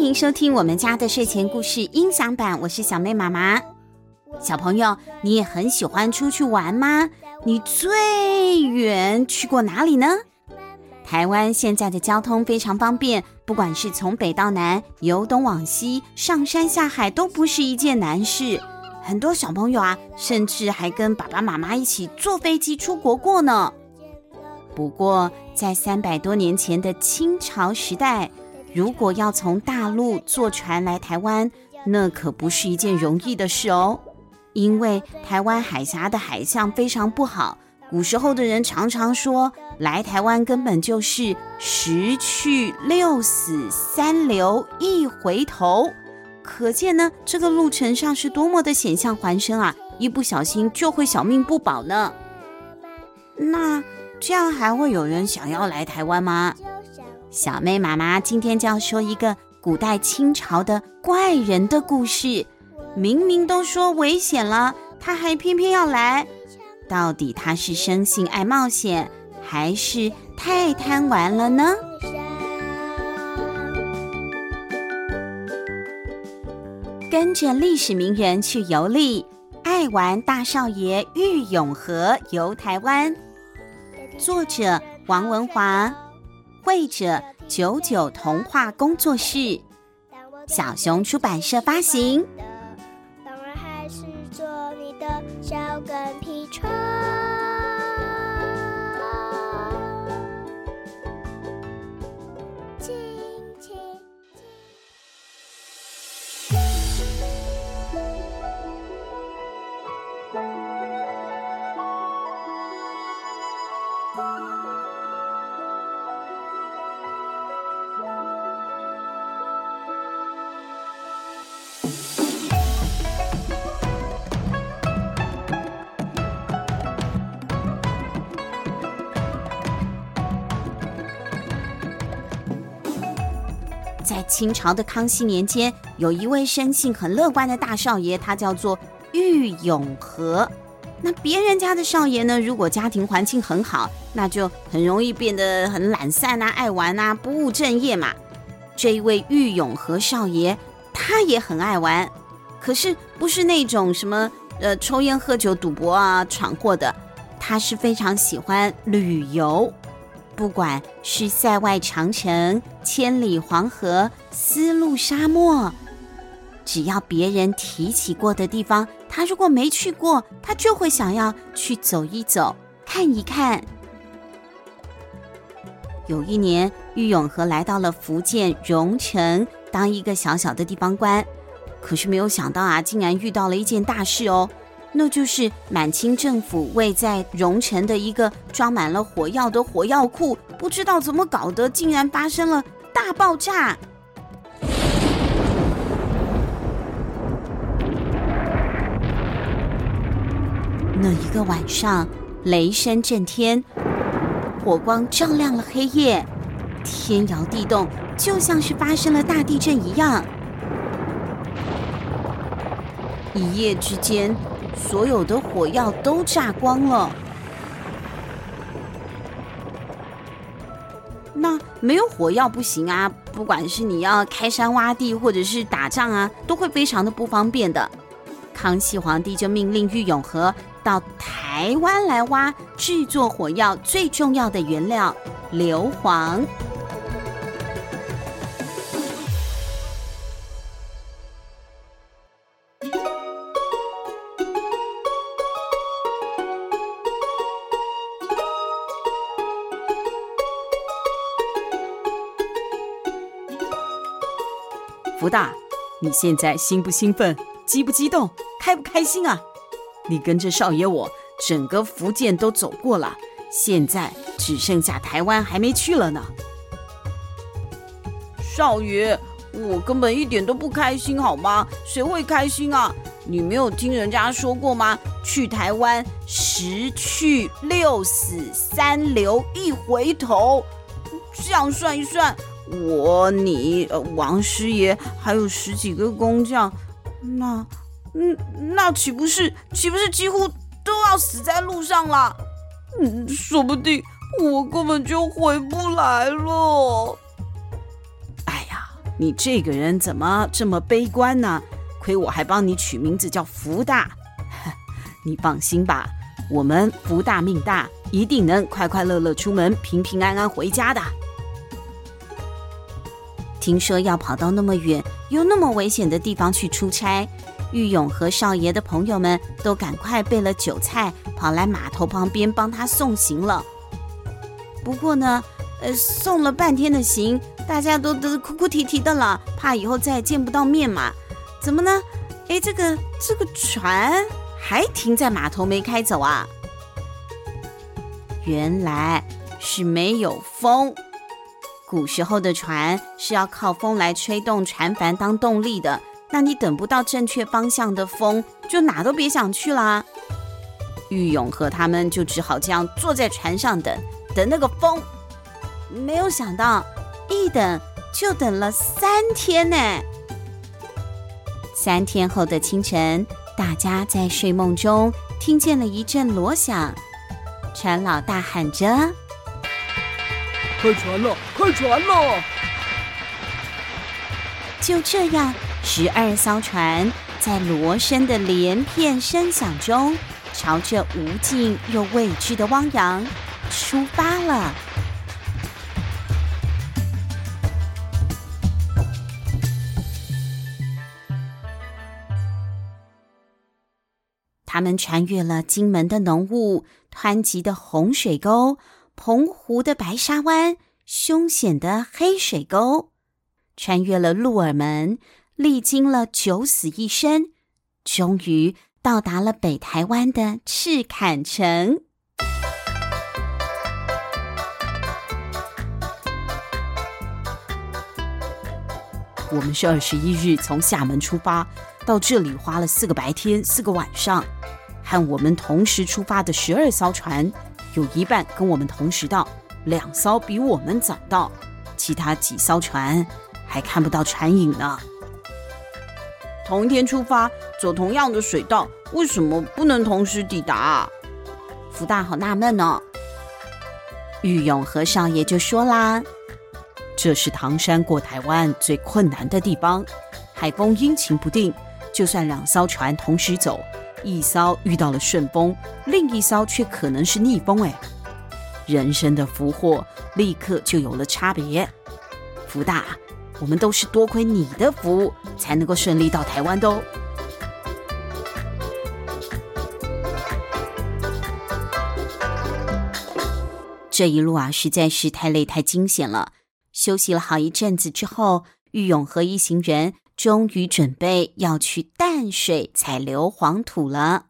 欢迎收听我们家的睡前故事音响版，我是小妹妈妈。小朋友，你也很喜欢出去玩吗？你最远去过哪里呢？台湾现在的交通非常方便，不管是从北到南，由东往西，上山下海都不是一件难事。很多小朋友啊，甚至还跟爸爸妈妈一起坐飞机出国过呢。不过，在三百多年前的清朝时代，如果要从大陆坐船来台湾，那可不是一件容易的事哦。因为台湾海峡的海象非常不好，古时候的人常常说，来台湾根本就是十去六死三留一回头。可见呢，这个路程上是多么的险象环生啊！一不小心就会小命不保呢。那这样还会有人想要来台湾吗？小妹妈妈今天就要说一个古代清朝的怪人的故事。明明都说危险了，他还偏偏要来。到底他是生性爱冒险，还是太贪玩了呢？跟着历史名人去游历，爱玩大少爷郁永河游台湾。作者王文华。绘者九九童话工作室，小熊出版社发行。当然还是做你的小跟屁清朝的康熙年间，有一位生性很乐观的大少爷，他叫做郁永和。那别人家的少爷呢，如果家庭环境很好，那就很容易变得很懒散啊，爱玩啊，不务正业嘛。这一位郁永和少爷，他也很爱玩，可是不是那种什么呃抽烟喝酒赌博啊闯祸的，他是非常喜欢旅游。不管是塞外长城、千里黄河、丝路沙漠，只要别人提起过的地方，他如果没去过，他就会想要去走一走、看一看。有一年，郁永河来到了福建蓉城，当一个小小的地方官，可是没有想到啊，竟然遇到了一件大事哦。那就是满清政府为在蓉城的一个装满了火药的火药库，不知道怎么搞的，竟然发生了大爆炸。那一个晚上，雷声震天，火光照亮了黑夜，天摇地动，就像是发生了大地震一样。一夜之间。所有的火药都炸光了，那没有火药不行啊！不管是你要开山挖地，或者是打仗啊，都会非常的不方便的。康熙皇帝就命令郁永和到台湾来挖制作火药最重要的原料——硫磺。福大，你现在兴不兴奋？激不激动？开不开心啊？你跟着少爷我，整个福建都走过了，现在只剩下台湾还没去了呢。少爷，我根本一点都不开心，好吗？谁会开心啊？你没有听人家说过吗？去台湾十去六死三留一回头，这样算一算。我、你、王师爷还有十几个工匠，那、嗯，那岂不是岂不是几乎都要死在路上了？嗯，说不定我根本就回不来了。哎呀，你这个人怎么这么悲观呢？亏我还帮你取名字叫福大。你放心吧，我们福大命大，一定能快快乐乐出门，平平安安回家的。听说要跑到那么远又那么危险的地方去出差，玉永和少爷的朋友们都赶快备了酒菜，跑来码头旁边帮他送行了。不过呢，呃，送了半天的行，大家都都哭哭啼啼的了，怕以后再也见不到面嘛。怎么呢？哎，这个这个船还停在码头没开走啊？原来是没有风。古时候的船是要靠风来吹动船帆当动力的，那你等不到正确方向的风，就哪都别想去啦。玉勇和他们就只好这样坐在船上等，等那个风。没有想到，一等就等了三天呢。三天后的清晨，大家在睡梦中听见了一阵锣响，船老大喊着。开船了！开船了！就这样，十二艘船在锣声的连片声响中，朝着无尽又未知的汪洋出发了。他们穿越了金门的浓雾、湍急的洪水沟。澎湖的白沙湾，凶险的黑水沟，穿越了鹿耳门，历经了九死一生，终于到达了北台湾的赤坎城。我们是二十一日从厦门出发，到这里花了四个白天，四个晚上，和我们同时出发的十二艘船。有一半跟我们同时到，两艘比我们早到，其他几艘船还看不到船影呢。同一天出发，走同样的水道，为什么不能同时抵达？福大好纳闷哦。玉永和少爷就说啦：“这是唐山过台湾最困难的地方，海风阴晴不定，就算两艘船同时走。”一艘遇到了顺风，另一艘却可能是逆风。哎，人生的福祸立刻就有了差别。福大，我们都是多亏你的福，才能够顺利到台湾的哦。这一路啊，实在是太累太惊险了。休息了好一阵子之后，玉永和一行人。终于准备要去淡水采硫磺土了。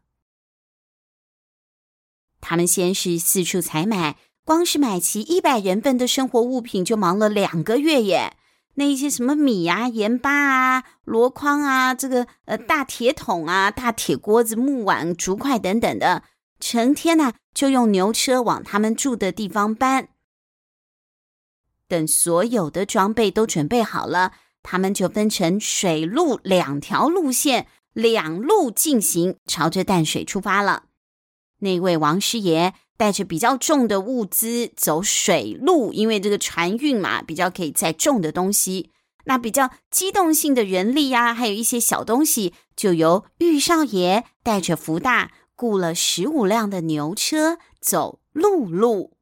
他们先是四处采买，光是买齐一百人份的生活物品就忙了两个月耶。那些什么米啊、盐巴啊、箩筐啊、这个呃大铁桶啊、大铁锅子、木碗、竹筷等等的，成天呢就用牛车往他们住的地方搬。等所有的装备都准备好了。他们就分成水陆两条路线，两路进行，朝着淡水出发了。那位王师爷带着比较重的物资走水路，因为这个船运嘛，比较可以载重的东西。那比较机动性的人力呀、啊，还有一些小东西，就由玉少爷带着福大雇了十五辆的牛车走陆路。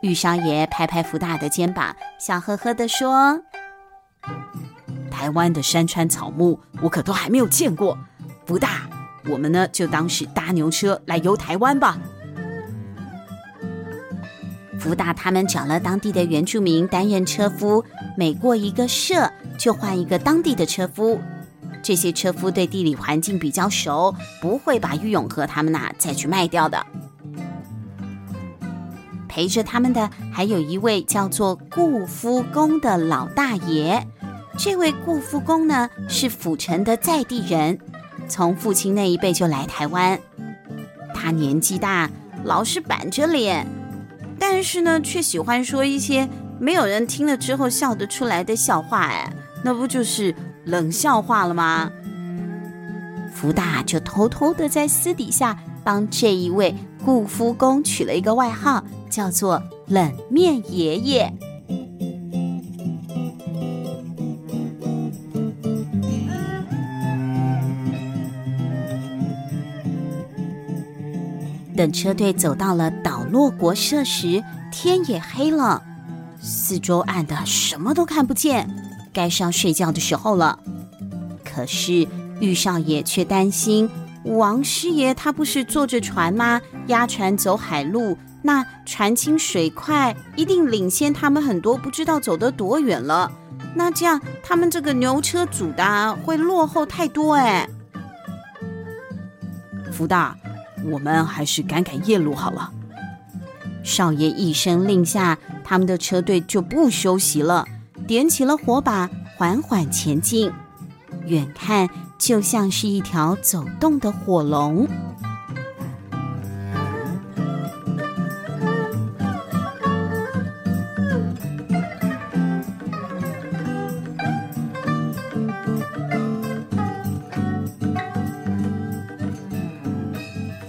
玉少爷拍拍福大的肩膀，笑呵呵地说：“台湾的山川草木，我可都还没有见过。福大，我们呢就当是搭牛车来游台湾吧。”福大他们找了当地的原住民担任车夫，每过一个社就换一个当地的车夫。这些车夫对地理环境比较熟，不会把玉永和他们呐、再去卖掉的。陪着他们的还有一位叫做顾夫公的老大爷。这位顾夫公呢，是府城的在地人，从父亲那一辈就来台湾。他年纪大，老是板着脸，但是呢，却喜欢说一些没有人听了之后笑得出来的笑话。哎，那不就是冷笑话了吗？福大就偷偷的在私底下帮这一位顾夫公取了一个外号，叫做“冷面爷爷”。等车队走到了岛落国社时，天也黑了，四周暗的什么都看不见，该上睡觉的时候了。可是玉少爷却担心，王师爷他不是坐着船吗？押船走海路，那船轻水快，一定领先他们很多，不知道走得多远了。那这样他们这个牛车组的会落后太多哎。福大。我们还是赶赶夜路好了。少爷一声令下，他们的车队就不休息了，点起了火把，缓缓前进。远看就像是一条走动的火龙。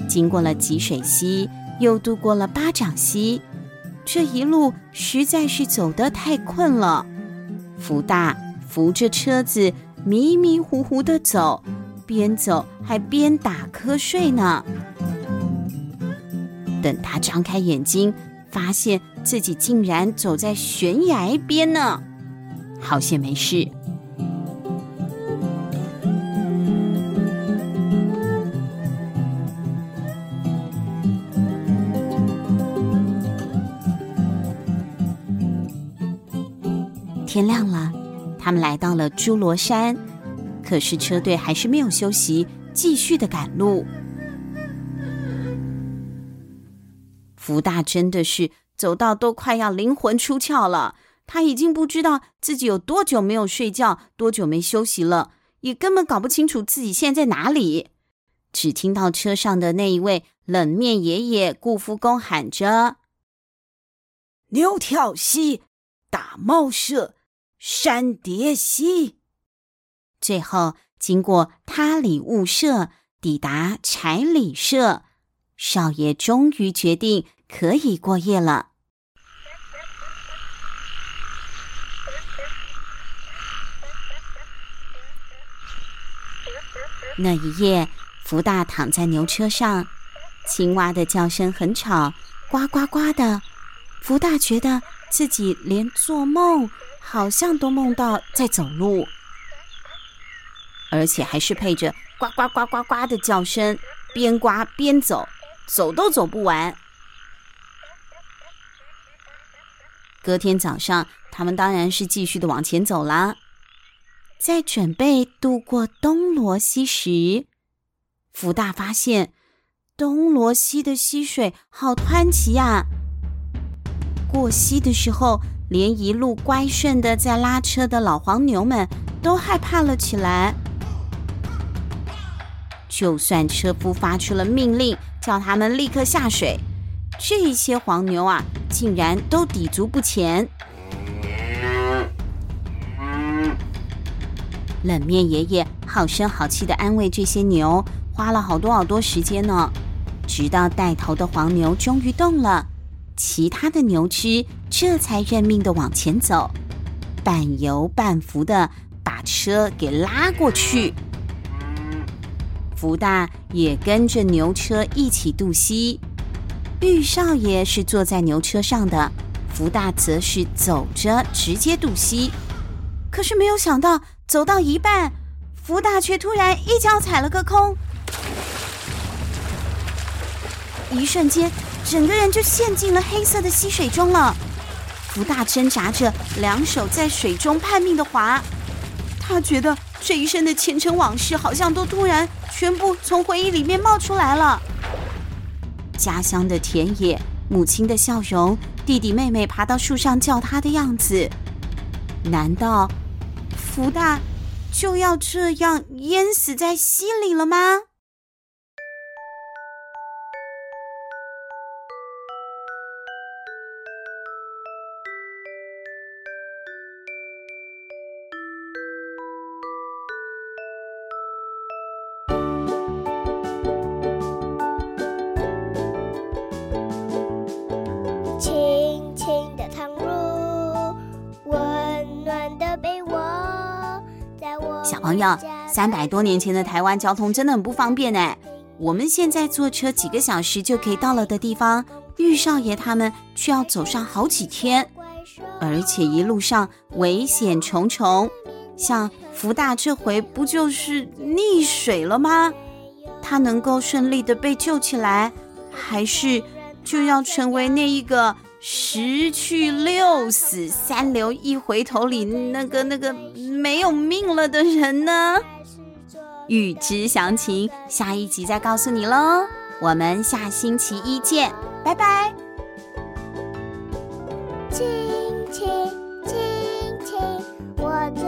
经过了吉水溪，又渡过了巴掌溪，这一路实在是走得太困了。福大扶着车子，迷迷糊糊地走，边走还边打瞌睡呢。等他张开眼睛，发现自己竟然走在悬崖边呢，好险没事。天亮了，他们来到了侏罗山，可是车队还是没有休息，继续的赶路。福大真的是走到都快要灵魂出窍了，他已经不知道自己有多久没有睡觉，多久没休息了，也根本搞不清楚自己现在在哪里。只听到车上的那一位冷面爷爷顾夫公喊着：“牛跳溪，打猫舍。”山叠溪，最后经过他里雾社，抵达柴里社，少爷终于决定可以过夜了。那一夜，福大躺在牛车上，青蛙的叫声很吵，呱呱呱的。福大觉得自己连做梦。好像都梦到在走路，而且还是配着呱呱呱呱呱的叫声，边呱边走，走都走不完。隔天早上，他们当然是继续的往前走啦。在准备渡过东罗溪时，福大发现东罗溪的溪水好湍急呀！过溪的时候，连一路乖顺的在拉车的老黄牛们都害怕了起来。就算车夫发出了命令，叫他们立刻下水，这些黄牛啊，竟然都抵足不前。冷面爷爷好声好气的安慰这些牛，花了好多好多时间呢，直到带头的黄牛终于动了。其他的牛只这才认命的往前走，半游半浮的把车给拉过去。福大也跟着牛车一起渡溪，玉少爷是坐在牛车上的，福大则是走着直接渡溪。可是没有想到，走到一半，福大却突然一脚踩了个空，一瞬间。整个人就陷进了黑色的溪水中了。福大挣扎着，两手在水中拼命的划。他觉得这一生的前尘往事好像都突然全部从回忆里面冒出来了。家乡的田野，母亲的笑容，弟弟妹妹爬到树上叫他的样子。难道福大就要这样淹死在溪里了吗？友，三百多年前的台湾交通真的很不方便哎。我们现在坐车几个小时就可以到了的地方，玉少爷他们却要走上好几天，而且一路上危险重重。像福大这回不就是溺水了吗？他能够顺利的被救起来，还是就要成为那一个？十去六死三留一回头里那个那个没有命了的人呢？欲知详情，下一集再告诉你喽。我们下星期一见，拜拜。亲亲亲亲，我最